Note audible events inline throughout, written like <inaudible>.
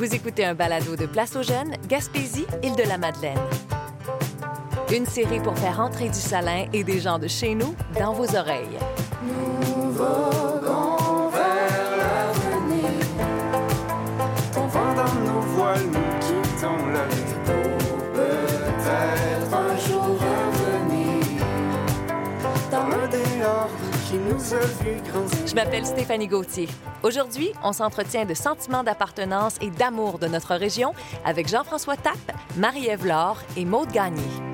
Vous écoutez un balado de Place aux Jeunes, Gaspésie, Île-de-la-Madeleine. Une série pour faire entrer du salin et des gens de chez nous dans vos oreilles. Je m'appelle Stéphanie Gauthier. Aujourd'hui, on s'entretient de sentiments d'appartenance et d'amour de notre région avec Jean-François Tappe, Marie-Ève Laure et Maude Gagné.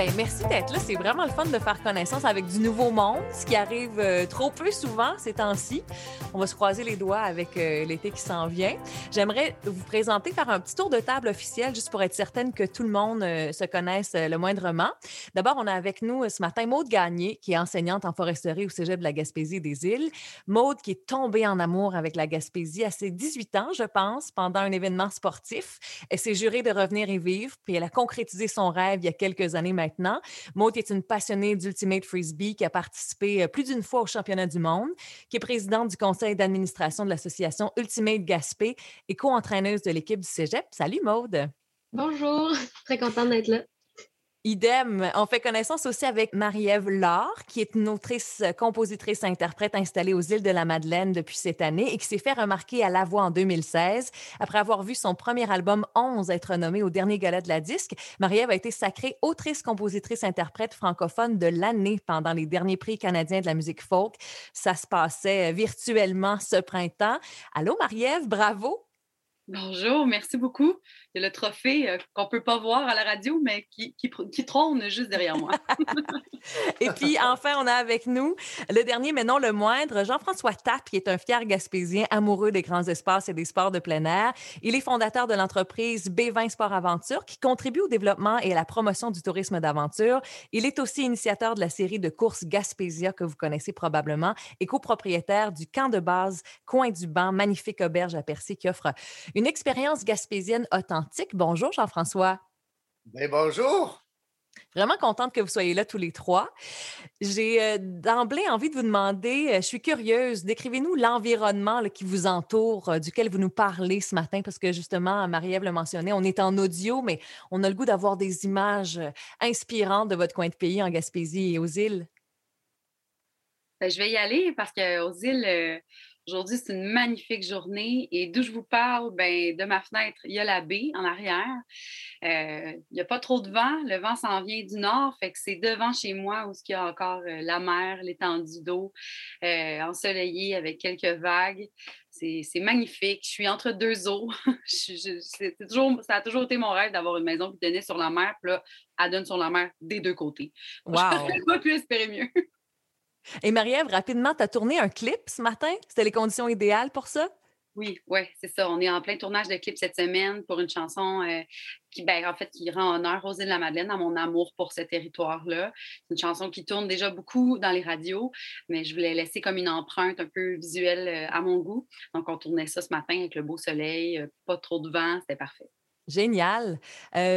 Ben, merci d'être là. C'est vraiment le fun de faire connaissance avec du nouveau monde, ce qui arrive euh, trop peu souvent ces temps-ci. On va se croiser les doigts avec euh, l'été qui s'en vient. J'aimerais vous présenter, faire un petit tour de table officiel, juste pour être certaine que tout le monde euh, se connaisse le moindrement. D'abord, on a avec nous ce matin Maude Gagné, qui est enseignante en foresterie au Cégep de la Gaspésie des Îles. Maude qui est tombée en amour avec la Gaspésie à ses 18 ans, je pense, pendant un événement sportif. Elle s'est jurée de revenir y vivre, puis elle a concrétisé son rêve il y a quelques années maintenant. Maud est une passionnée d'Ultimate Frisbee qui a participé euh, plus d'une fois au championnat du monde, qui est présidente du conseil d'administration de l'association Ultimate Gaspé et co-entraîneuse de l'équipe du Cégep. Salut Maude! Bonjour, très contente d'être là. Idem. On fait connaissance aussi avec Marie-Ève Laure, qui est une autrice, compositrice, interprète installée aux îles de la Madeleine depuis cette année et qui s'est fait remarquer à La Voix en 2016 après avoir vu son premier album 11 être nommé au dernier gala de la disque. Marie-Ève a été sacrée autrice, compositrice, interprète francophone de l'année pendant les derniers prix canadiens de la musique folk. Ça se passait virtuellement ce printemps. Allô Marie-Ève, bravo. Bonjour, merci beaucoup. Il y a le trophée euh, qu'on ne peut pas voir à la radio, mais qui, qui, qui trône juste derrière moi. <laughs> Et puis, enfin, on a avec nous le dernier, mais non le moindre, Jean-François Tapp, qui est un fier gaspésien amoureux des grands espaces et des sports de plein air. Il est fondateur de l'entreprise B20 Sport Aventure, qui contribue au développement et à la promotion du tourisme d'aventure. Il est aussi initiateur de la série de courses Gaspésia, que vous connaissez probablement, et copropriétaire du camp de base Coin du Banc, magnifique auberge à Percy, qui offre une expérience gaspésienne authentique. Bonjour, Jean-François. Ben, bonjour. Vraiment contente que vous soyez là tous les trois. J'ai euh, d'emblée envie de vous demander, euh, je suis curieuse, décrivez-nous l'environnement qui vous entoure, euh, duquel vous nous parlez ce matin, parce que justement, Marie-Ève le mentionnait, on est en audio, mais on a le goût d'avoir des images inspirantes de votre coin de pays en Gaspésie et aux îles. Ben, je vais y aller parce qu'aux îles, Aujourd'hui, c'est une magnifique journée et d'où je vous parle, ben, de ma fenêtre, il y a la baie en arrière. Euh, il n'y a pas trop de vent. Le vent s'en vient du nord, fait que c'est devant chez moi où il y a encore euh, la mer, l'étendue d'eau, euh, ensoleillée avec quelques vagues. C'est magnifique. Je suis entre deux eaux. <laughs> toujours, ça a toujours été mon rêve d'avoir une maison qui donnait sur la mer. Puis là, elle donne sur la mer des deux côtés. Wow. <laughs> Je ne pas pu espérer mieux. Et Marie-Ève, rapidement, tu as tourné un clip ce matin? C'était les conditions idéales pour ça? Oui, oui, c'est ça. On est en plein tournage de clip cette semaine pour une chanson euh, qui, ben, en fait, qui rend honneur aux îles de la Madeleine à mon amour pour ce territoire-là. C'est une chanson qui tourne déjà beaucoup dans les radios, mais je voulais laisser comme une empreinte un peu visuelle euh, à mon goût. Donc, on tournait ça ce matin avec le beau soleil, euh, pas trop de vent, c'était parfait. Génial.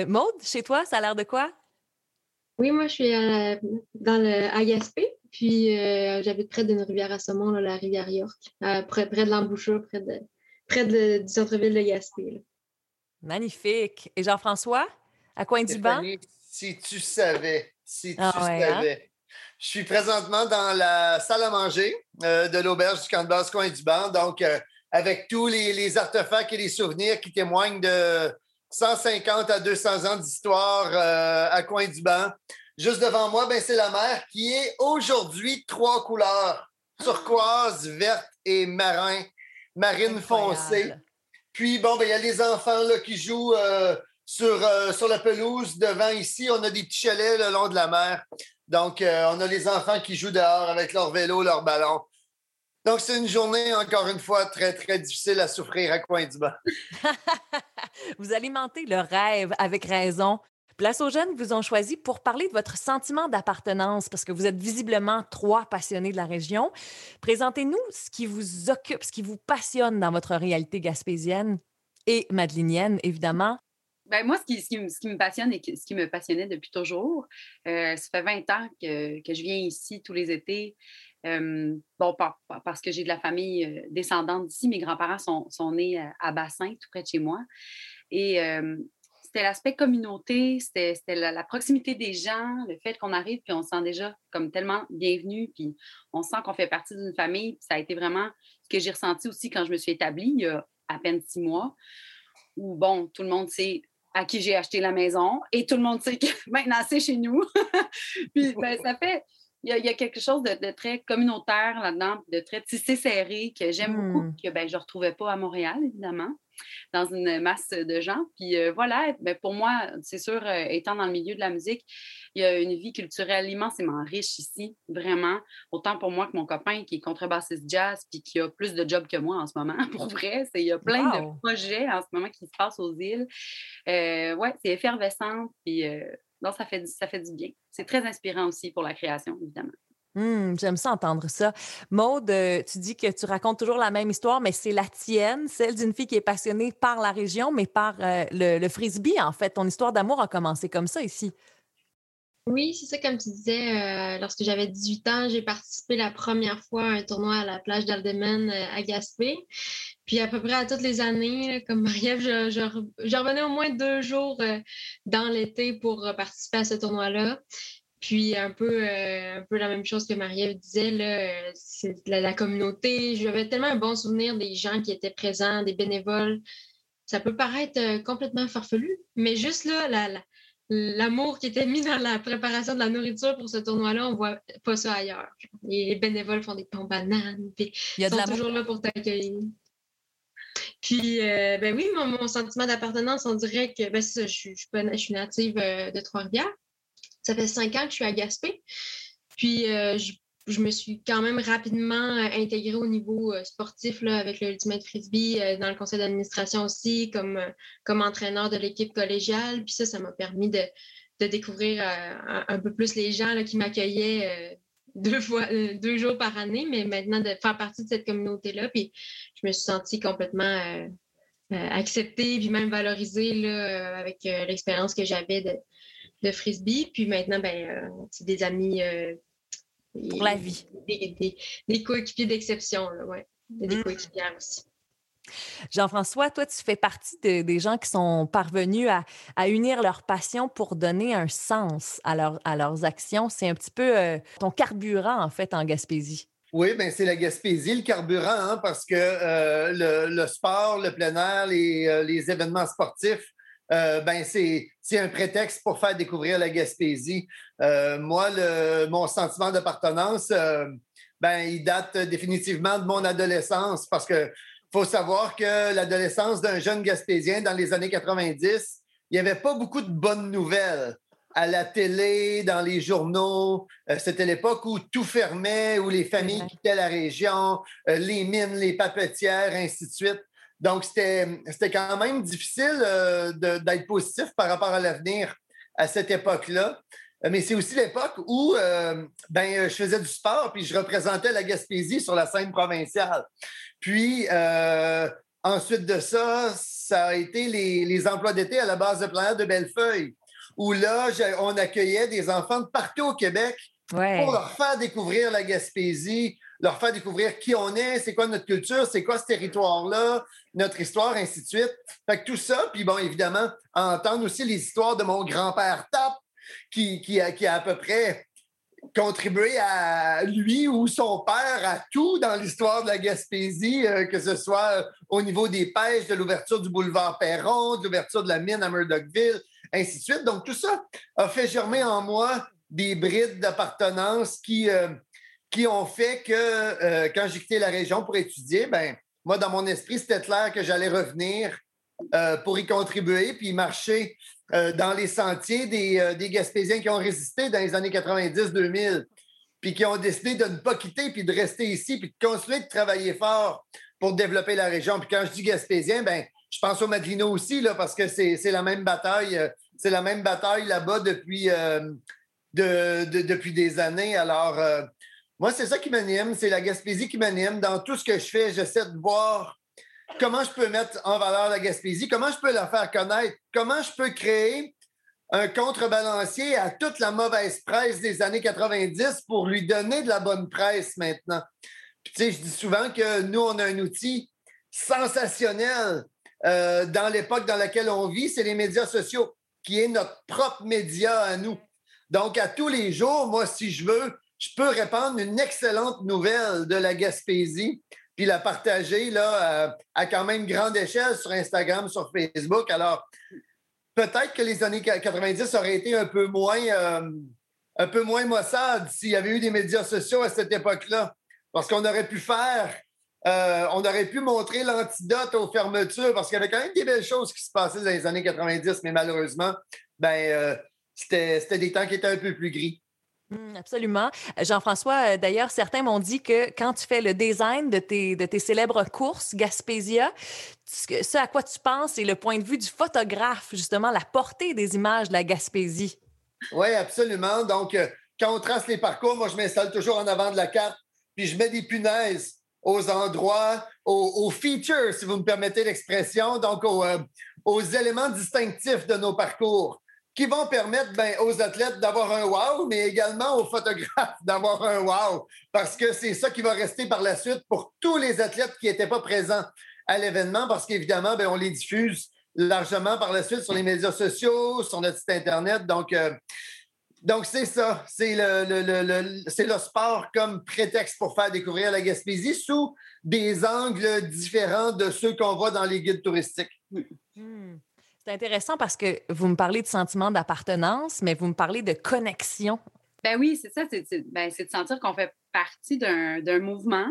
Maude, chez toi, ça a l'air de quoi? Oui, moi, je suis dans le ASP, puis euh, j'habite près d'une rivière à saumon, la rivière York, près, près, de l'embouchure, près, de, près de, du centre-ville de Gaspé. Magnifique. Et Jean-François, à coin du banc? Si tu savais, si tu ah hein? savais. Je suis présentement dans la salle à manger euh, de l'auberge du camp de base Coin du Banc, donc euh, avec tous les, les, artefacts et les souvenirs qui témoignent de 150 à 200 ans d'histoire à Coin du Banc. Juste devant moi, ben, c'est la mer qui est aujourd'hui trois couleurs turquoise, verte et marin, marine foncée. Puis, bon, ben, il y a les enfants là, qui jouent euh, sur, euh, sur la pelouse devant ici. On a des petits chalets le long de la mer. Donc, euh, on a les enfants qui jouent dehors avec leur vélo, leur ballon. Donc, c'est une journée, encore une fois, très, très difficile à souffrir à Coin du Banc. <laughs> Vous alimentez le rêve avec raison. Place aux jeunes vous ont choisi pour parler de votre sentiment d'appartenance parce que vous êtes visiblement trois passionnés de la région. Présentez-nous ce qui vous occupe, ce qui vous passionne dans votre réalité gaspésienne et madelinienne, évidemment. Ben, moi, ce qui, ce, qui, me passionne et ce qui me passionnait depuis toujours, euh, ça fait 20 ans que, que, je viens ici tous les étés. Euh, bon, parce que j'ai de la famille euh, descendante d'ici. Mes grands-parents sont, sont, nés à Bassin, tout près de chez moi. Et c'était l'aspect communauté, c'était la, la, proximité des gens, le fait qu'on arrive, puis on se sent déjà comme tellement bienvenu, puis on sent qu'on fait partie d'une famille. Ça a été vraiment ce que j'ai ressenti aussi quand je me suis établie il y a à peine six mois, où, bon, tout le monde sait à qui j'ai acheté la maison et tout le monde sait que <laughs> maintenant c'est chez nous. <laughs> puis ben, ça fait, il y, a, quelque chose de, très communautaire là-dedans, de très tissé serré que j'aime beaucoup, hmm. que ben, je ne retrouvais pas à Montréal, évidemment dans une masse de gens. Puis euh, voilà, mais pour moi, c'est sûr, euh, étant dans le milieu de la musique, il y a une vie culturelle immensément riche ici, vraiment. Autant pour moi que mon copain qui est contrebassiste jazz puis qui a plus de jobs que moi en ce moment, <laughs> pour vrai. Il y a plein de projets en ce moment qui se passent aux îles. Euh, ouais, c'est effervescent. Puis non, ça fait, ça fait du bien. C'est très inspirant aussi pour la création, évidemment. Mmh, j'aime ça entendre ça. Maude, euh, tu dis que tu racontes toujours la même histoire, mais c'est la tienne, celle d'une fille qui est passionnée par la région, mais par euh, le, frisbee, en fait. Ton histoire d'amour a commencé comme ça ici. Oui, c'est ça, comme tu disais, euh, lorsque j'avais 18 ans, j'ai participé la première fois à un tournoi à la plage d'Aldemen à Gaspé. Puis à peu près à toutes les années, comme Marie-Ève, je, revenais au moins deux jours dans l'été pour participer à ce tournoi-là. Puis un peu, euh, un peu la même chose que Marie-Ève disait, là, c'est la, la, communauté. J'avais tellement un bon souvenir des gens qui étaient présents, des bénévoles. Ça peut paraître euh, complètement farfelu, mais juste là, l'amour qui était mis dans la préparation de la nourriture pour ce tournoi-là, on voit pas ça ailleurs. Les bénévoles font des pans bananes, puis ils sont toujours là pour t'accueillir. Puis, euh, ben oui, mon, sentiment d'appartenance, on dirait que ben, je, suis, je, suis native de Trois-Rivières. Ça fait cinq ans que je suis à Gaspé. Puis, euh, je, me suis quand même rapidement euh, intégrée au niveau euh, sportif là, avec le Ultimate Frisbee, dans le conseil d'administration aussi, comme, comme entraîneur de l'équipe collégiale. Puis ça, ça m'a permis de, découvrir un, peu plus les gens là, qui m'accueillaient <laughs> deux fois, deux jours par année, mais maintenant de faire partie de cette communauté-là. Puis je me suis sentie complètement acceptée, puis même valorisée là, avec l'expérience que j'avais de, de frisbee. Puis maintenant, ben, euh, c'est des amis. Euh, Pour la vie. Des, coéquipiers d'exception, ouais. Des mmh. coéquipières aussi. Jean-François, toi, tu fais partie des gens qui sont parvenus à, unir leur passion pour donner un sens à, à leurs actions. C'est un petit peu euh, ton carburant, en fait, en Gaspésie. Oui, ben c'est la Gaspésie, le carburant, hein, parce que le, sport, le plein air, les, les événements sportifs, euh, ben c'est, un prétexte pour faire découvrir la Gaspésie. Euh, moi, le, mon sentiment d'appartenance, euh, ben, il date définitivement de mon adolescence parce que faut savoir que l'adolescence d'un jeune Gaspésien dans les années 90, il n'y avait pas beaucoup de bonnes nouvelles à la télé, dans les journaux. c'était l'époque où tout fermait, où les familles quittaient la région, les mines, les papetières, ainsi de suite. Donc, c'était quand même difficile euh, d'être positif par rapport à l'avenir à cette époque-là. Euh, mais c'est aussi l'époque où euh, ben, je faisais du sport puis je représentais la Gaspésie sur la scène provinciale. Puis, ensuite de ça, ça a été les, emplois d'été à la base de planète de Bellefeuille, où là, on accueillait des enfants de partout au Québec pour leur faire découvrir la Gaspésie, leur faire découvrir qui on est, c'est quoi notre culture, c'est quoi ce territoire-là, notre histoire, ainsi de suite. Fait que tout ça, puis bon, évidemment, entendre aussi les histoires de mon grand-père Tap, qui, a, à peu près contribué à lui ou son père à tout dans l'histoire de la Gaspésie, euh, que ce soit au niveau des pêches, de l'ouverture du boulevard Perron, de l'ouverture de la mine à Murdochville, ainsi de suite. Donc, tout ça a fait germer en moi des brides d'appartenance qui, euh, qui ont fait que euh, quand j'ai quitté la région pour étudier, ben moi, dans mon esprit, c'était clair que j'allais revenir euh, pour y contribuer, puis marcher euh, dans les sentiers des, des, Gaspésiens qui ont résisté dans les années 90-2000, puis qui ont décidé de ne pas quitter, puis de rester ici, puis de continuer de travailler fort pour développer la région. Puis quand je dis Gaspésien, ben je pense aux Madrino aussi, là, parce que c'est la même bataille, c'est la même bataille là-bas depuis, de, depuis des années. Alors, moi, c'est ça qui m'anime, c'est la Gaspésie qui m'anime. Dans tout ce que je fais, j'essaie de voir comment je peux mettre en valeur la Gaspésie, comment je peux la faire connaître, comment je peux créer un contrebalancier à toute la mauvaise presse des années 90 pour lui donner de la bonne presse maintenant. Puis, tu sais, je dis souvent que nous, on a un outil sensationnel euh, dans l'époque dans laquelle on vit, c'est les médias sociaux, qui est notre propre média à nous. Donc, à tous les jours, moi, si je veux, je peux répandre une excellente nouvelle de la Gaspésie, puis la partager là, euh, à quand même grande échelle sur Instagram, sur Facebook. Alors, peut-être que les années 90 auraient été un peu moins, euh, un peu moins maussades s'il y avait eu des médias sociaux à cette époque-là. Parce qu'on aurait pu faire, euh, on aurait pu montrer l'antidote aux fermetures, parce qu'il y avait quand même des belles choses qui se passaient dans les années 90, mais malheureusement, ben, c'était des temps qui étaient un peu plus gris. Mmh, absolument. Jean-François, euh, d'ailleurs, certains m'ont dit que quand tu fais le design de tes, célèbres courses Gaspésia, ce à quoi tu penses, c'est le point de vue du photographe, justement, la portée des images de la Gaspésie. Oui, absolument. Donc, euh, quand on trace les parcours, moi, je m'installe toujours en avant de la carte, puis je mets des punaises aux endroits, aux, features, si vous me permettez l'expression, donc euh, aux éléments distinctifs de nos parcours qui vont permettre ben, aux athlètes d'avoir un wow, mais également aux photographes <laughs> d'avoir un wow, parce que c'est ça qui va rester par la suite pour tous les athlètes qui n'étaient pas présents à l'événement, parce qu'évidemment, ben, on les diffuse largement par la suite sur les médias sociaux, sur notre site Internet. Donc, euh, donc c'est ça. C'est le, le, c'est le sport comme prétexte pour faire découvrir la Gaspésie sous des angles différents de ceux qu'on voit dans les guides touristiques. Hmm. C'est intéressant parce que vous me parlez de sentiment d'appartenance, mais vous me parlez de connexion. Ben oui, c'est ça, c'est ben, de sentir qu'on fait partie d'un mouvement,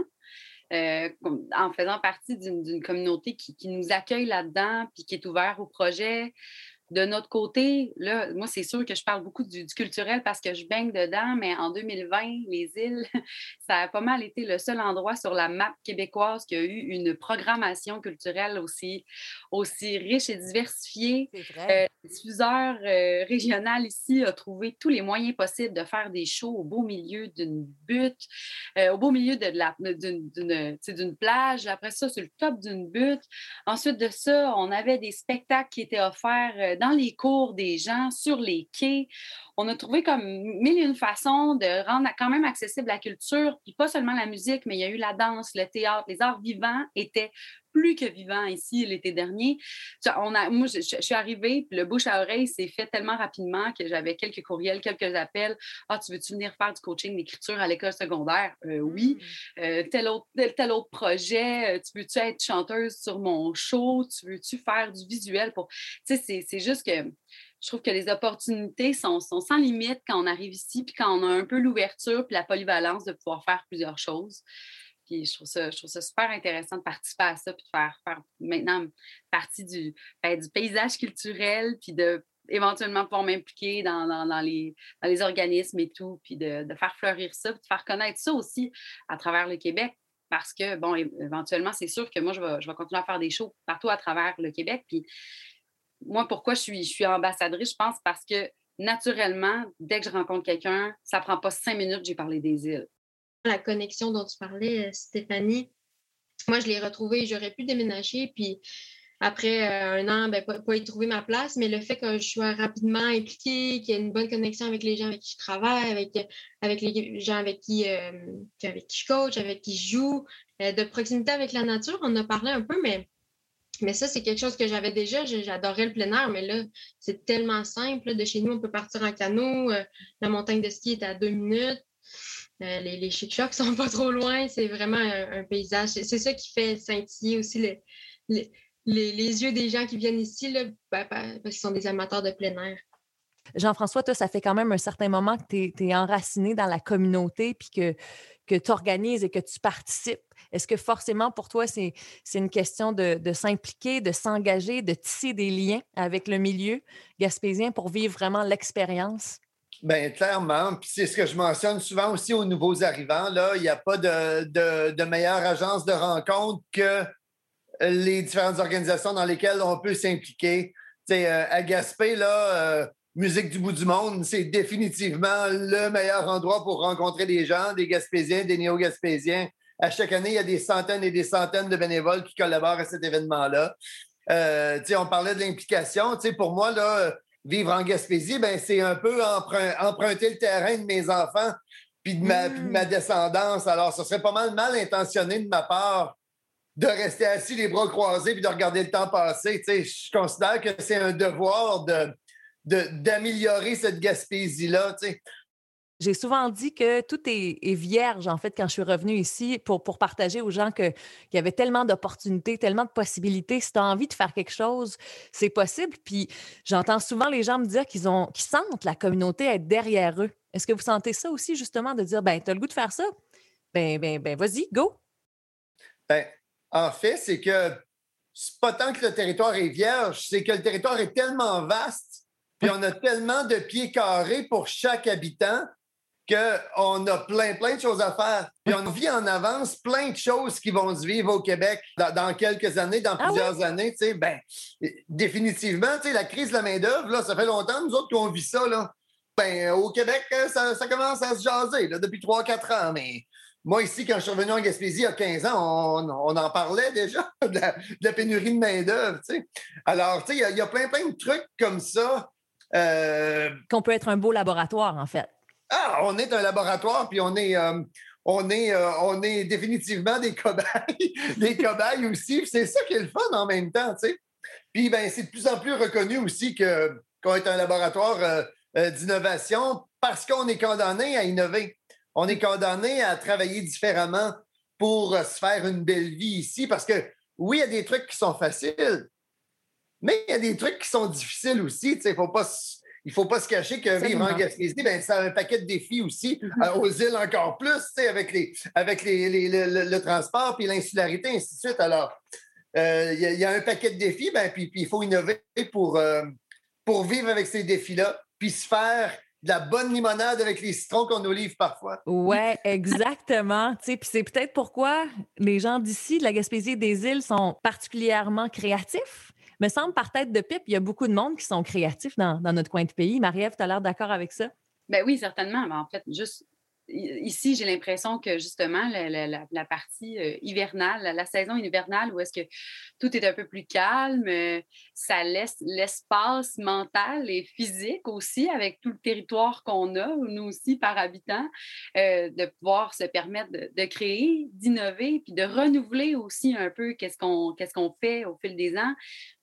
euh, en faisant partie d'une communauté qui, qui, nous accueille là-dedans, puis qui est ouvert au projet, de notre côté, là, moi, c'est sûr que je parle beaucoup du, culturel parce que je baigne dedans, mais en 2020, les îles, <laughs> ça a pas mal été le seul endroit sur la map québécoise qui a eu une programmation culturelle aussi, aussi riche et diversifiée. Euh, le diffuseur euh, régional ici a trouvé tous les moyens possibles de faire des shows au beau milieu d'une butte, euh, au beau milieu de la, d'une, plage, après ça, sur le top d'une butte. Ensuite de ça, on avait des spectacles qui étaient offerts dans les cours des gens, sur les quais. On a trouvé comme mille et une façons de rendre quand même accessible la culture, puis pas seulement la musique, mais il y a eu la danse, le théâtre, les arts vivants étaient plus que vivants ici l'été dernier. On a, moi, je, suis arrivée, puis le bouche à oreille s'est fait tellement rapidement que j'avais quelques courriels, quelques appels. Ah, tu veux-tu venir faire du coaching d'écriture à l'école secondaire? Euh, oui. Mmh. Euh, tel, autre, tel, autre projet. Euh, tu veux-tu être chanteuse sur mon show? Tu veux-tu faire du visuel pour. Tu sais, c'est juste que je trouve que les opportunités sont, sont, sans limite quand on arrive ici, puis quand on a un peu l'ouverture puis la polyvalence de pouvoir faire plusieurs choses. Je trouve ça, super intéressant de participer à ça, puis de faire, maintenant partie du, ben, du paysage culturel, puis de éventuellement pouvoir m'impliquer dans, les, organismes et tout, puis de, faire fleurir ça, puis de faire connaître ça aussi à travers le Québec. Parce que, bon, éventuellement, c'est sûr que moi, je vais, continuer à faire des shows partout à travers le Québec. Puis moi, pourquoi je suis, ambassadrice, je pense parce que naturellement, dès que je rencontre quelqu'un, ça prend pas cinq minutes, j'ai parlé des îles. La connexion dont tu parlais, euh, Stéphanie, moi, je l'ai retrouvée, j'aurais pu déménager, puis après euh, un an, ben, pas, y trouver ma place, mais le fait que je sois rapidement impliquée, qu'il y ait une bonne connexion avec les gens avec qui je travaille, avec, avec les gens avec qui, euh, avec qui je coach, avec qui je joue, de proximité avec la nature, on a parlé un peu, mais mais ça, c'est quelque chose que j'avais déjà. J'adorais le plein air, mais là, c'est tellement simple. De chez nous, on peut partir en canot. La montagne de ski est à deux minutes. Euh, les, les chic-chocs <laughs> sont pas trop loin. C'est vraiment un, paysage. C'est ça qui fait scintiller aussi les, yeux des gens qui viennent ici, là, parce qu'ils sont des amateurs de plein air. Jean-François, toi, ça fait quand même un certain moment que tu es, enraciné dans la communauté puis que, que tu organises et que tu participes. Est-ce que forcément pour toi, c'est une question de, s'impliquer, de s'engager, de tisser des liens avec le milieu gaspésien pour vivre vraiment l'expérience? Bien, clairement. Puis c'est ce que je mentionne souvent aussi aux nouveaux arrivants. Là, il n'y a pas de, meilleure agence de rencontre que les différentes organisations dans lesquelles on peut s'impliquer. Euh, à Gaspé, là, euh, Musique du bout du monde, c'est définitivement le meilleur endroit pour rencontrer des gens, des Gaspésiens, des néo-Gaspésiens À chaque année, il y a des centaines et des centaines de bénévoles qui collaborent à cet événement-là. Euh, on parlait de l'implication. Pour moi, là, vivre en Gaspésie, ben, c'est un peu emprunter le terrain de mes enfants puis de ma, de ma hmm. descendance. Alors, ce serait pas mal mal intentionné de ma part de rester assis les bras croisés puis de regarder le temps passer. je considère que c'est un devoir de, d'améliorer cette Gaspésie-là. J'ai souvent dit que tout est, vierge, en fait, quand je suis revenue ici pour, pour partager aux gens qu'il y avait tellement d'opportunités, tellement de possibilités. Si tu as envie de faire quelque chose, c'est possible. Puis j'entends souvent les gens me dire qu'ils ont qu'ils sentent la communauté être derrière eux. Est-ce que vous sentez ça aussi, justement, de dire, ben, tu as le goût de faire ça? Ben, ben, ben, vas-y, go! Ben, en fait, c'est que c'est pas tant que le territoire est vierge, c'est que le territoire est tellement vaste, puis on a tellement de pieds carrés pour chaque habitant qu'on a plein, plein de choses à faire. Puis on vit en avance plein de choses qui vont se vivre au Québec dans, quelques années, dans ah plusieurs années. Ben, définitivement, la crise de la main-d'œuvre, ça fait longtemps, nous autres, qu'on vit ça. Là. Ben, au Québec, ça, commence à se jaser là, depuis 3-4 ans, mais moi, ici, quand je suis revenu en Gaspésie il y a 15 ans, on, en parlait déjà <laughs> de la, pénurie de main-d'œuvre. Alors, il y, a plein, plein de trucs comme ça. Euh, Qu'on peut être un beau laboratoire, en fait. Ah, on est un laboratoire, puis on est. Euh, euh, définitivement des cobayes, <laughs> des cobayes aussi. C'est ça qui est le fun en même temps, tu sais. Puis ben, c'est de plus en plus reconnu aussi que, qu'on est un laboratoire d'innovation parce qu'on est condamné à innover on est condamné à travailler différemment pour euh, se faire une belle vie ici parce que oui, il y a des trucs qui sont faciles, mais il y a des trucs qui sont difficiles aussi. Il faut pas il ne faut pas se cacher que vivre en Gaspésie, ben, ça a un paquet de défis aussi, mm-hmm. euh, aux îles encore plus, avec, les, avec les, le, transport puis l'insularité, ainsi de suite. Alors, euh, il y, a un paquet de défis, ben, puis il faut innover pour, pour vivre avec ces défis-là, puis se faire de la bonne limonade avec les citrons qu'on nous livre parfois. Oui, exactement. Puis c'est peut-être pourquoi les gens d'ici, de la Gaspésie et des îles, sont particulièrement créatifs. Me semble par tête de pipe, il y a beaucoup de monde qui sont créatifs dans, notre coin de pays. Marie-Ève, tu as l'air d'accord avec ça? Ben oui, certainement. Mais en fait, juste ici, j'ai l'impression que justement, la, partie euh, hivernale, la, saison hivernale, où est-ce que tout est un peu plus calme, euh, ça laisse l'espace mental et physique aussi, avec tout le territoire qu'on a, nous aussi, par habitant, euh, de pouvoir se permettre de, créer, d'innover, puis de renouveler aussi un peu qu'est-ce qu'on fait au fil des ans.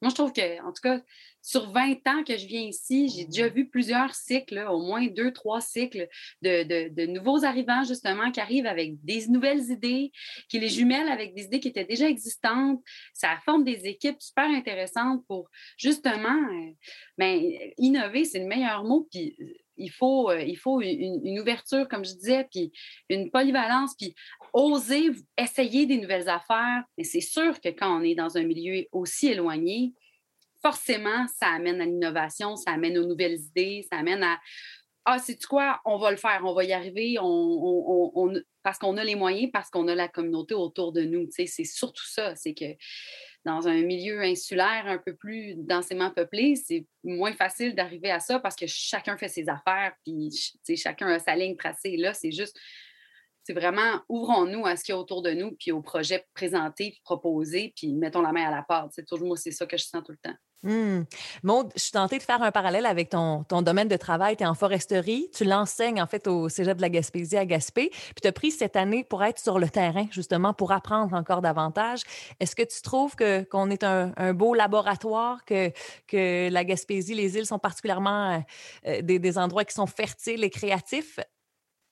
Moi, je trouve que, en tout cas, sur 20 ans que je viens ici, j'ai déjà vu plusieurs cycles, au moins deux, trois cycles de, nouveaux arrivants, justement, qui arrivent avec des nouvelles idées, qui les jumellent avec des idées qui étaient déjà existantes. Ça forme des équipes super intéressantes pour, justement, euh, ben, innover, c'est le meilleur mot. Puis, euh, il faut, euh, il faut une, ouverture, comme je disais, puis une polyvalence, puis oser essayer des nouvelles affaires. Et c'est sûr que quand on est dans un milieu aussi éloigné, forcément, ça amène à l'innovation, ça amène aux nouvelles idées, ça amène à Ah, c'est quoi, on va le faire, on va y arriver, parce qu'on a les moyens, parce qu'on a la communauté autour de nous. C'est surtout ça, c'est que dans un milieu insulaire un peu plus densément peuplé, c'est moins facile d'arriver à ça parce que chacun fait ses affaires, puis chacun a sa ligne tracée. Là, c'est juste c'est vraiment ouvrons-nous à ce qu'il y a autour de nous, puis aux projets présentés, puis proposés, puis mettons la main à la pâte. C'est toujours moi, c'est ça que je sens tout le temps. Mmh. Maud, je suis tentée de faire un parallèle avec ton, ton domaine de travail. Tu es en foresterie. Tu l'enseignes en fait au Cégep de la Gaspésie à Gaspé. Puis tu as pris cette année pour être sur le terrain, justement, pour apprendre encore davantage. Est-ce que tu trouves que, qu'on est un, beau laboratoire, que, que la Gaspésie, les îles sont particulièrement euh, euh, des endroits qui sont fertiles et créatifs?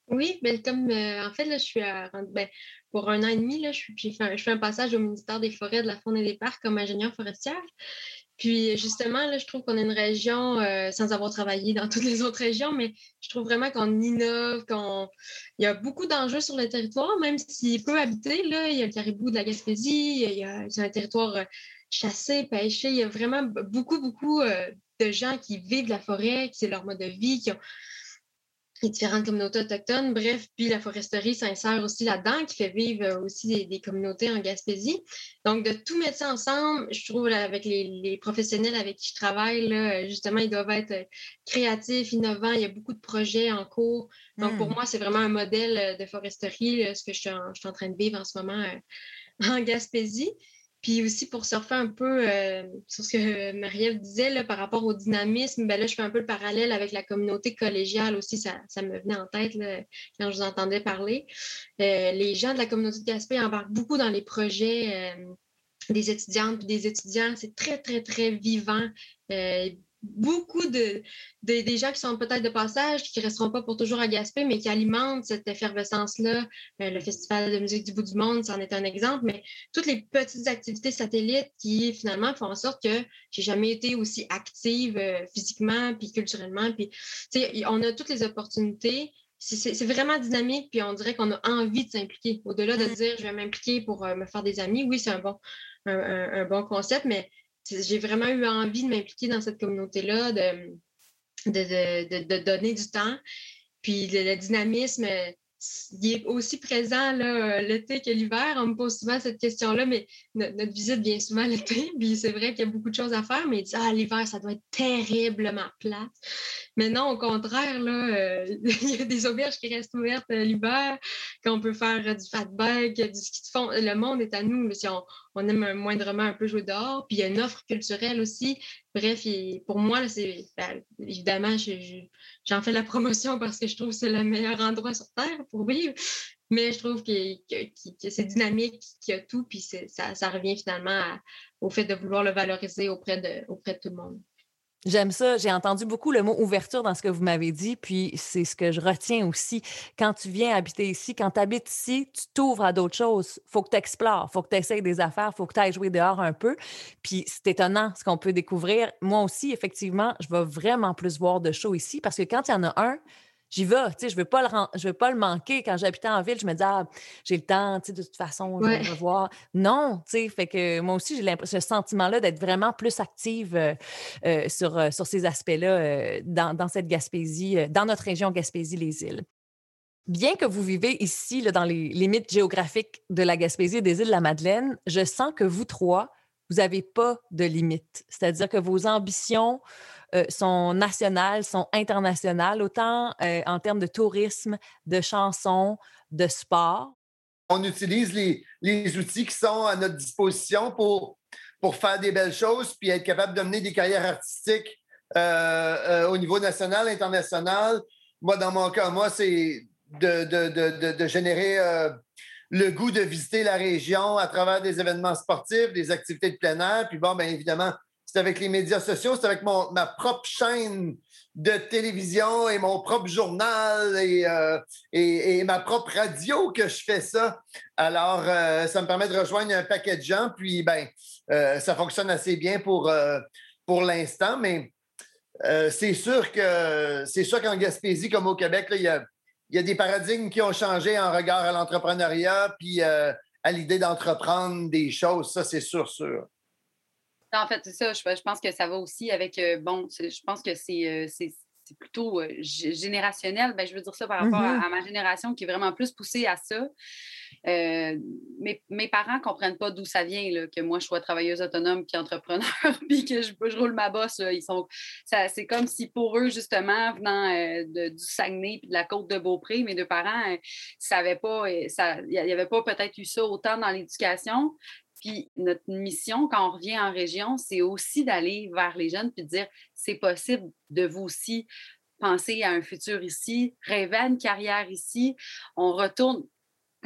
Oui, mais comme euh, en fait, là, je suis à, ben, pour un an et demi, là, je, fais un passage au ministère des Forêts, de la Faune et des Parcs comme ingénieur forestière. Puis justement, là, je trouve qu'on a une région, euh, sans avoir travaillé dans <laughs> toutes les autres régions, mais je trouve vraiment qu'on innove, qu'on il y a beaucoup d'enjeux sur le territoire, même s'il peut habiter. Là, il y a le caribou de la Gaspésie, il y a, un territoire euh, chassé, pêché. Il y a vraiment beaucoup, beaucoup de gens qui vivent de la forêt, qui c'est leur mode de vie, qui ont les différentes communautés autochtones. Bref, puis la foresterie s'insère aussi là-dedans, qui fait vivre euh, aussi des, communautés en Gaspésie. Donc, de tout mettre ça ensemble, je trouve, avec les, professionnels avec qui je travaille, là, justement, ils doivent être euh, créatifs, innovants. Il y a beaucoup de projets en cours. Donc, pour hmm. moi, c'est vraiment un modèle euh, de foresterie, ce que je suis, en, je suis, en, train de vivre en ce moment <laughs> en Gaspésie. Puis aussi pour surfer un peu euh, sur ce que Marie-Ève disait là, par rapport au dynamisme, ben là, je fais un peu le parallèle avec la communauté collégiale aussi, ça, me venait en tête quand je vous entendais parler. Euh, les gens de la communauté de Gaspé embarquent beaucoup dans les projets euh, des étudiantes et des étudiants. C'est très, très, très vivant beaucoup de, des gens qui sont peut-être de passage, qui ne resteront pas pour toujours à Gaspé, mais qui alimentent cette effervescence-là. Euh, le Festival de musique du bout du monde, c'en est un exemple, mais toutes les petites activités satellites qui finalement font en sorte que j'ai jamais été aussi active euh, physiquement puis culturellement. Puis, on a toutes les opportunités. C'est vraiment dynamique, puis on dirait qu'on a envie de s'impliquer. Au-delà de mm. dire je vais m'impliquer pour euh, me faire des amis, oui, c'est un bon, un bon concept, mais j'ai vraiment eu envie de m'impliquer dans cette communauté-là, de, de, donner du temps. Puis le, dynamisme, il est aussi présent l'été que l'hiver. On me pose souvent cette question-là, mais notre, visite vient souvent l'été, puis c'est vrai qu'il y a beaucoup de choses à faire, mais il dit Ah, l'hiver, ça doit être terriblement plate. Mais non, au contraire, là, euh, <laughs> il y a des auberges qui restent ouvertes euh, l'hiver, qu'on peut faire du fat bike, du ski de fond. Le monde est à nous, si on, on aime moindrement un peu jouer dehors. Puis il y a une offre culturelle aussi. Bref, pour moi, ben, évidemment, j'en fais la promotion <laughs> parce que je trouve que c'est le meilleur endroit sur Terre pour vivre. Mais je trouve que, c'est dynamique, qu'il y a tout, puis ça, revient finalement au fait de vouloir le valoriser auprès de tout le monde. J'aime ça. J'ai entendu beaucoup le mot ouverture dans ce que vous m'avez dit, puis c'est ce que je retiens aussi. Quand tu viens habiter ici, quand tu habites ici, tu t'ouvres à d'autres choses. faut que tu explores, faut que tu essayes des affaires, faut que tu ailles jouer dehors un peu. Puis c'est étonnant ce qu'on peut découvrir. Moi aussi, effectivement, je vais vraiment plus voir de shows ici parce que quand il y en a un, j'y vais. Tu sais, je ne veux, pas le je veux pas le manquer. Quand j'habitais en ville, je me disais, ah, j'ai le temps, tu sais, de toute façon, je vais le voir. Non, tu sais, fait que moi aussi, j'ai ce sentiment-là d'être vraiment plus active euh, euh, sur, euh, sur ces aspects-là dans, dans, cette Gaspésie, dans notre région Gaspésie-les-Îles. Bien que vous vivez ici, là, dans les limites géographiques de la Gaspésie et des îles de la Madeleine, je sens que vous trois, vous n'avez pas de limites. C'est-à-dire que vos ambitions, euh, sont nationales, sont internationales, autant euh, en termes de tourisme, de chansons, de sport. On utilise les, les, outils qui sont à notre disposition pour, pour faire des belles choses puis être capable de mener des carrières artistiques euh, au niveau national, international. Moi, dans mon cas, moi, c'est de, de, de, de, générer le goût de visiter la région à travers des événements sportifs, des activités de plein air. Puis bon, bien évidemment, c'est avec les médias sociaux, c'est avec ma propre chaîne de télévision et mon propre journal et, euh, ma propre radio que je fais ça. Alors, euh, ça me permet de rejoindre un paquet de gens, puis ben, euh, ça fonctionne assez bien pour, pour l'instant, mais c'est sûr que c'est sûr qu'en Gaspésie, comme au Québec, il y a, y a, des paradigmes qui ont changé en regard à l'entrepreneuriat, puis à l'idée d'entreprendre des choses, ça, c'est sûr, sûr. En fait, c'est ça. Je, pense que ça va aussi avec. Euh, bon, je pense que c'est euh, plutôt euh, générationnel. Ben, je veux dire ça par rapport mm-hmm. à, ma génération qui est vraiment plus poussée à ça. Mes, mes, parents ne comprennent pas d'où ça vient, que moi, je sois travailleuse autonome puis entrepreneur, <laughs> puis que je, roule ma bosse. Ils sont, c'est comme si pour eux, justement, venant de, du Saguenay puis de la côte de Beaupré, mes deux parents ne savaient pas, il n'y avait pas peut-être eu ça autant dans l'éducation. Puis notre mission, quand on revient en région, c'est aussi d'aller vers les jeunes puis de dire c'est possible de vous aussi penser à un futur ici, rêver à une carrière ici. On retourne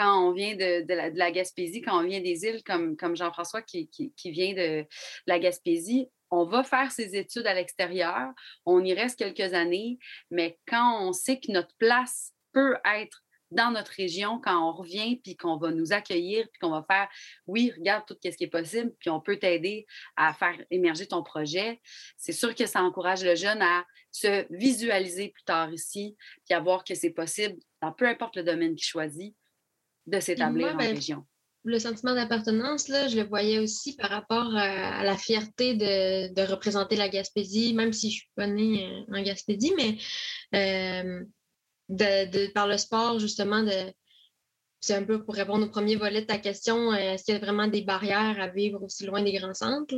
quand on vient de, la, Gaspésie, quand on vient des îles comme, comme Jean-François qui, qui, vient de la Gaspésie, on va faire ses études à l'extérieur, on y reste quelques années, mais quand on sait que notre place peut être dans notre région quand on revient, puis qu'on va nous accueillir, puis qu'on va faire, oui, regarde tout ce qui est possible, puis on peut t'aider à faire émerger ton projet. C'est sûr que ça encourage le jeune à se visualiser plus tard ici, puis à voir que c'est possible, dans peu importe le domaine qu'il choisit, de s'établir en ben, région. Le sentiment d'appartenance, là, je le voyais aussi par rapport à, la fierté de, représenter la Gaspésie, même si je suis pas née euh, en Gaspésie, mais euh, de, par le sport, justement, de, c'est un peu pour répondre au premier volet de ta question, euh, est-ce qu'il y a vraiment des barrières à vivre aussi loin des grands centres?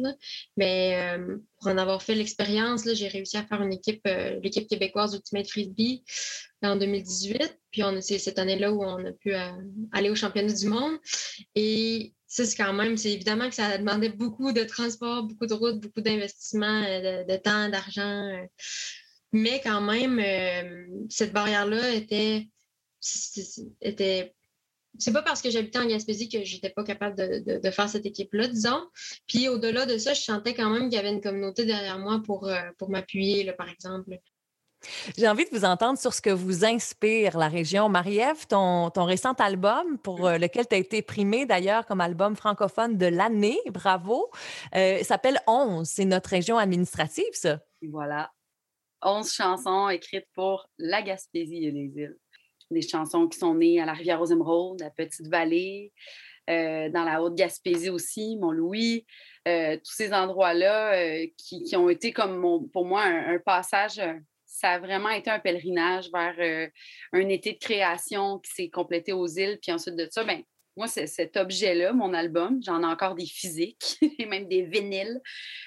Mais euh, pour en avoir fait l'expérience, j'ai réussi à faire une équipe, euh, l'équipe québécoise Ultimate Frisbee en 2018. Puis c'est cette année-là où on a pu aller au championnat du monde. Et ça, c'est quand même, c'est évidemment que ça demandait beaucoup de transport, beaucoup de routes, beaucoup d'investissement, de, temps, d'argent. Mais quand même, cette barrière-là était, était c'est pas parce que j'habitais en Gaspésie que j'étais pas capable de, faire cette équipe-là, disons. Puis au-delà de ça, je sentais quand même qu'il y avait une communauté derrière moi pour, euh, pour m'appuyer, par exemple. J'ai envie de vous entendre sur ce que vous inspire la région. Marie-Ève, ton, ton, récent album, pour euh, lequel tu as été primé d'ailleurs comme album francophone de l'année, bravo, euh, s'appelle 11. C'est notre région administrative, ça. Voilà. 11 chansons écrites pour la Gaspésie et les îles des chansons qui sont nées à la rivière aux Émeraudes, la Petite Vallée, euh, dans la Haute-Gaspésie aussi, Mont-Louis, euh, tous ces endroits-là euh, qui, ont été comme pour moi un, passage. ça a vraiment été un pèlerinage vers un été de création qui s'est complété aux îles. Puis ensuite de ça, ben, moi, cet objet-là, mon album, j'en ai encore des physiques <laughs> et même des vinyles,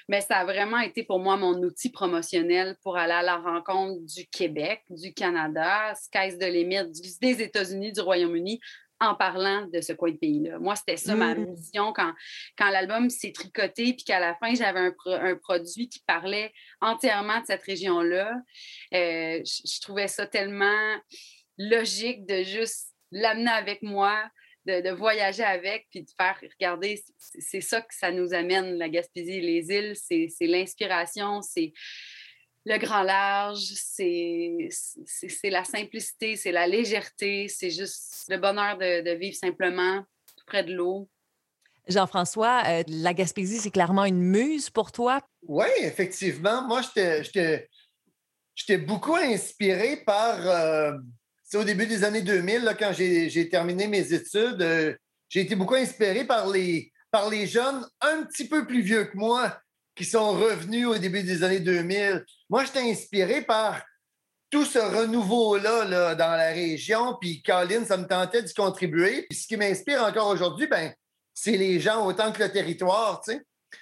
mais ça a vraiment été pour moi mon outil promotionnel pour aller à la rencontre du Québec, du Canada, Skies de l'émir, des États-Unis, du Royaume-Uni, en parlant de ce coin de pays-là. Moi, c'était ça ma mmh. mission quand, quand l'album s'est tricoté, puis qu'à la fin, j'avais un, produit qui parlait entièrement de cette région-là. Euh, je trouvais ça tellement logique de juste l'amener avec moi, de, voyager avec, puis de faire regarder, c'est ça que ça nous amène, la Gaspésie, les îles, c'est l'inspiration, c'est le grand large, c'est la simplicité, c'est la légèreté, c'est juste le bonheur de, vivre simplement près de l'eau. Jean-François, euh, la Gaspésie, c'est clairement une muse pour toi? Oui, effectivement. Moi, j'étais beaucoup inspiré par euh, c'est au début des années 2000, quand j'ai terminé mes études, euh, j'ai été beaucoup inspiré par les, par les jeunes un petit peu plus vieux que moi qui sont revenus au début des années 2000. Moi, j'étais inspiré par tout ce renouveau-là là, dans la région. Puis, Colin, ça me tentait d'y contribuer. Puis, ce qui m'inspire encore aujourd'hui, ben, c'est les gens autant que le territoire.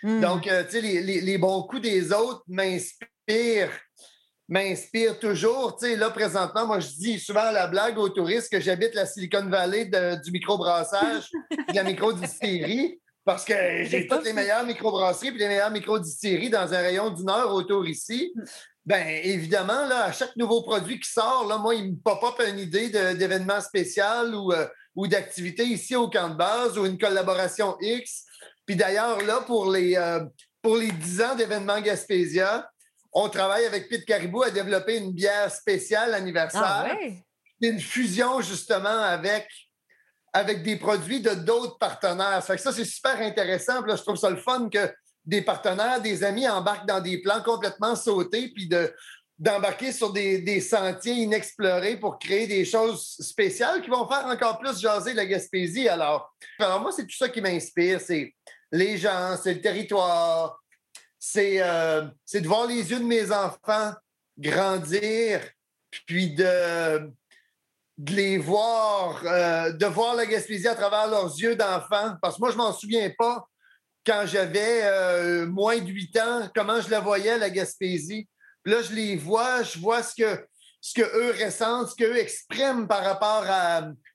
Hmm. Donc, euh, les, les, bons coups des autres m'inspirent m'inspire toujours. Tu sais, là, présentement, moi, je dis souvent la blague aux touristes que j'habite la Silicon Valley du microbrassage, de la microdistillerie, parce que <laughs> j'ai toutes les meilleures microbrasseries et les meilleures microdistilleries dans un rayon d'une heure autour ici. Bien, évidemment, là, à chaque nouveau produit qui sort, là, moi, il me pop-up une idée d'événement spécial ou, euh, ou d'activité ici au camp de base ou une collaboration X. Puis d'ailleurs, là, pour les, euh, pour les 10 ans d'événements Gaspésia, on travaille avec Pete Caribou à développer une bière spéciale anniversaire. Ah une fusion justement avec, avec des produits de d'autres partenaires. Ça, ça c'est super intéressant. je trouve ça le fun que des partenaires, des amis embarquent dans des plans complètement sautés, puis de, d'embarquer sur des, sentiers inexplorés pour créer des choses spéciales qui vont faire encore plus jaser la Gaspésie. Alors, alors moi, c'est tout ça qui m'inspire. C'est les gens, c'est le territoire, euh, c'est de voir les yeux de mes enfants grandir, puis de, les voir, euh, de voir la Gaspésie à travers leurs yeux d'enfants. Parce que moi, je m'en souviens pas quand j'avais euh, moins de 8 ans, comment je la voyais, la Gaspésie. là, je les vois, je vois ce que, ce que eux ressentent, ce qu'eux expriment par rapport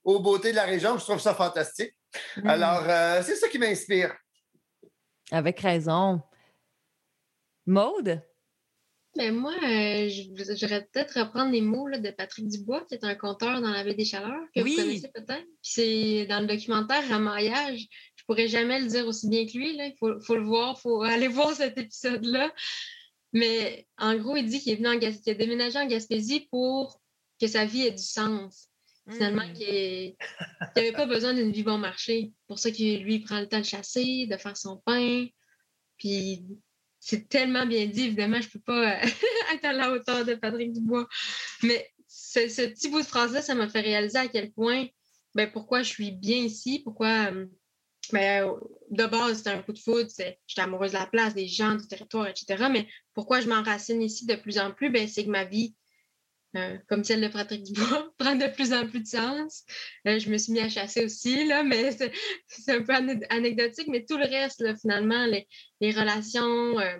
aux beautés de la région. Je trouve ça fantastique. Mm. Alors, c'est ça qui m'inspire. Avec raison. Maude? Ben moi, euh, j'aurais peut-être reprendre les mots de Patrick Dubois, qui est un conteur dans la baie des Chaleurs, que vous connaissez peut-être. c'est dans le documentaire Ramaillage. Je pourrais jamais le dire aussi bien que lui. Là. Il faut, le voir, il faut aller voir cet épisode-là. Mais en gros, il dit qu'il est venu en Gaspésie, a déménagé en Gaspésie pour que sa vie ait du sens. Finalement, hmm. qu'il n'avait pas besoin d'une vie bon marché. Pour ça qu'il lui prend le temps de chasser, de faire son pain. Puis c'est tellement bien dit, évidemment, je ne peux pas euh, <laughs> être à la hauteur de Patrick Dubois. Mais ce, petit bout de phrase-là, ça m'a fait réaliser à quel point, ben, pourquoi je suis bien ici, pourquoi. Euh, ben, de base, c'était un coup de foudre, j'étais amoureuse de la place, des gens, du territoire, etc. Mais pourquoi je m'enracine ici de plus en plus, ben, c'est que ma vie euh, comme celle de Patrick Dubois, <laughs> prend de plus en plus de sens. Euh, je me suis mis à chasser aussi, là, <laughs> mais c'est un peu anecdotique, mais tout le reste, finalement, les, relations, euh,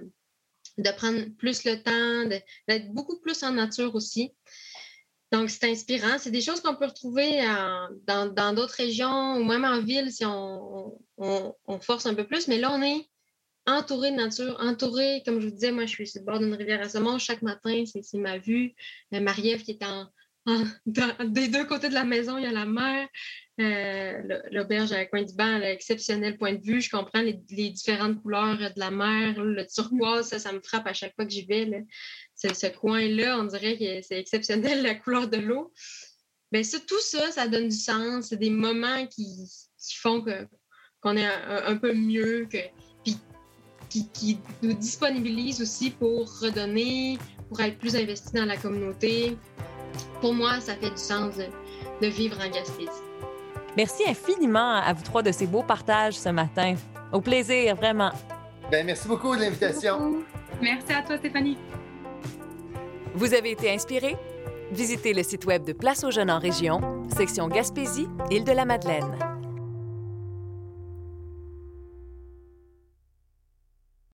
de prendre plus le temps, d'être beaucoup plus en nature aussi. Donc, c'est inspirant. C'est des choses qu'on peut retrouver dans d'autres régions ou même en ville si on, force un peu plus. Mais là, on est entouré de nature, entouré, comme je vous disais, moi, je suis sur le bord d'une rivière à saumon. Chaque matin, c'est ma vue. Euh, Marie-Ève qui est en, <laughs> des deux côtés de la maison, il y a la mer. Euh, l'auberge à coin du banc, un exceptionnel point de vue. Je comprends les, différentes couleurs de la mer. Le turquoise, ça, ça me frappe à chaque fois que j'y vais. Ce coin-là, on dirait que c'est exceptionnel, <laughs> la couleur de l'eau. Bien, tout ça, ça donne du sens. C'est des moments qui, font qu'on est un, peu mieux, que, qui, nous disponibilise aussi pour redonner, pour être plus investi dans la communauté. Pour moi, ça fait du sens de, vivre en Gaspésie. Merci infiniment à vous trois de ces beaux partages ce matin. Au plaisir, vraiment. Ben, merci beaucoup de l'invitation. Merci à toi, Stéphanie. Vous avez été inspiré? Visitez le site web de Place aux jeunes en région, section Gaspésie, Île de la Madeleine.